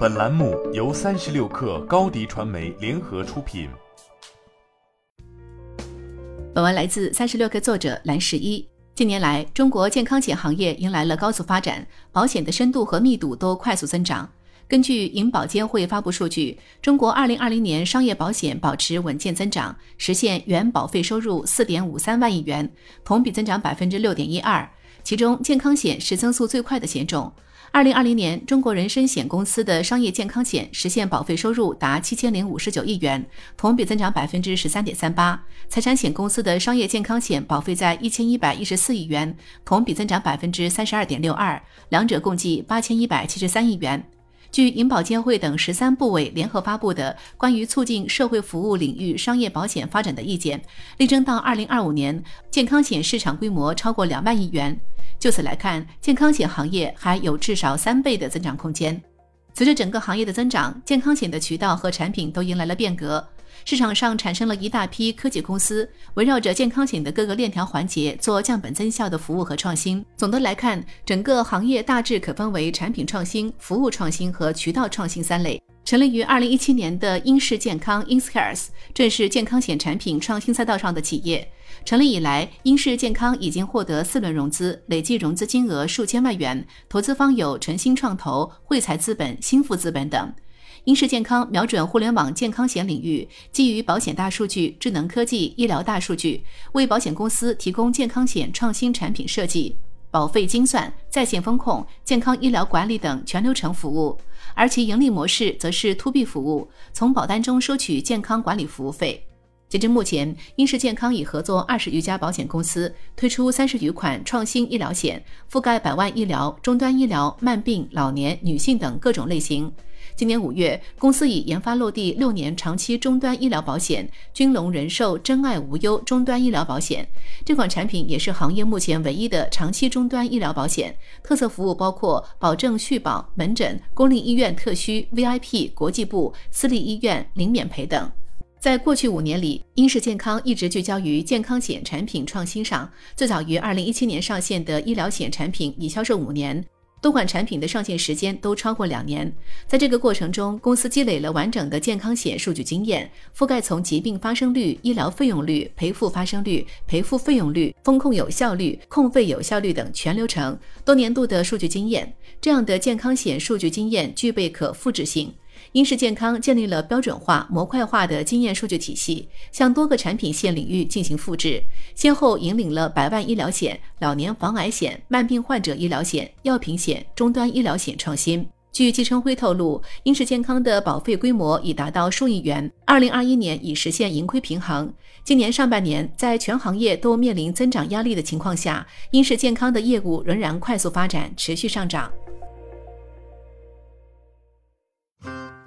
本栏目由三十六氪高低传媒联合出品。本文来自三十六氪作者蓝十一。近年来，中国健康险行业迎来了高速发展，保险的深度和密度都快速增长。根据银保监会发布数据，中国二零二零年商业保险保持稳健增长，实现原保费收入四点五三万亿元，同比增长百分之六点一二。其中，健康险是增速最快的险种。二零二零年，中国人身险公司的商业健康险实现保费收入达七千零五十九亿元，同比增长百分之十三点三八。财产险公司的商业健康险保费在一千一百一十四亿元，同比增长百分之三十二点六二，两者共计八千一百七十三亿元。据银保监会等十三部委联合发布的《关于促进社会服务领域商业保险发展的意见》，力争到二零二五年，健康险市场规模超过两万亿元。就此来看，健康险行业还有至少三倍的增长空间。随着整个行业的增长，健康险的渠道和产品都迎来了变革。市场上产生了一大批科技公司，围绕着健康险的各个链条环节做降本增效的服务和创新。总的来看，整个行业大致可分为产品创新、服务创新和渠道创新三类。成立于二零一七年的英氏健康 （Inscares） 正是健康险产品创新赛道上的企业。成立以来，英氏健康已经获得四轮融资，累计融资金额数千万元，投资方有诚心创投、汇财资本、新富资本等。英氏健康瞄准互联网健康险领域，基于保险大数据、智能科技、医疗大数据，为保险公司提供健康险创新产品设计、保费精算、在线风控、健康医疗管理等全流程服务。而其盈利模式则是 To B 服务，从保单中收取健康管理服务费。截至目前，英氏健康已合作二十余家保险公司，推出三十余款创新医疗险，覆盖百万医疗、终端医疗、慢病、老年、女性等各种类型。今年五月，公司已研发落地六年长期终端医疗保险——君龙人寿真爱无忧终端医疗保险。这款产品也是行业目前唯一的长期终端医疗保险，特色服务包括保证续保、门诊、公立医院特需、VIP、国际部、私立医院零免赔等。在过去五年里，英氏健康一直聚焦于健康险产品创新上。最早于二零一七年上线的医疗险产品已销售五年。多款产品的上线时间都超过两年，在这个过程中，公司积累了完整的健康险数据经验，覆盖从疾病发生率、医疗费用率、赔付发生率、赔付费用率、风控有效率、控费有效率等全流程，多年度的数据经验。这样的健康险数据经验具备可复制性。英仕健康建立了标准化、模块化的经验数据体系，向多个产品线领域进行复制，先后引领了百万医疗险、老年防癌险、慢病患者医疗险、药品险、终端医疗险创新。据季春辉透露，英仕健康的保费规模已达到数亿元，二零二一年已实现盈亏平衡。今年上半年，在全行业都面临增长压力的情况下，英仕健康的业务仍然快速发展，持续上涨。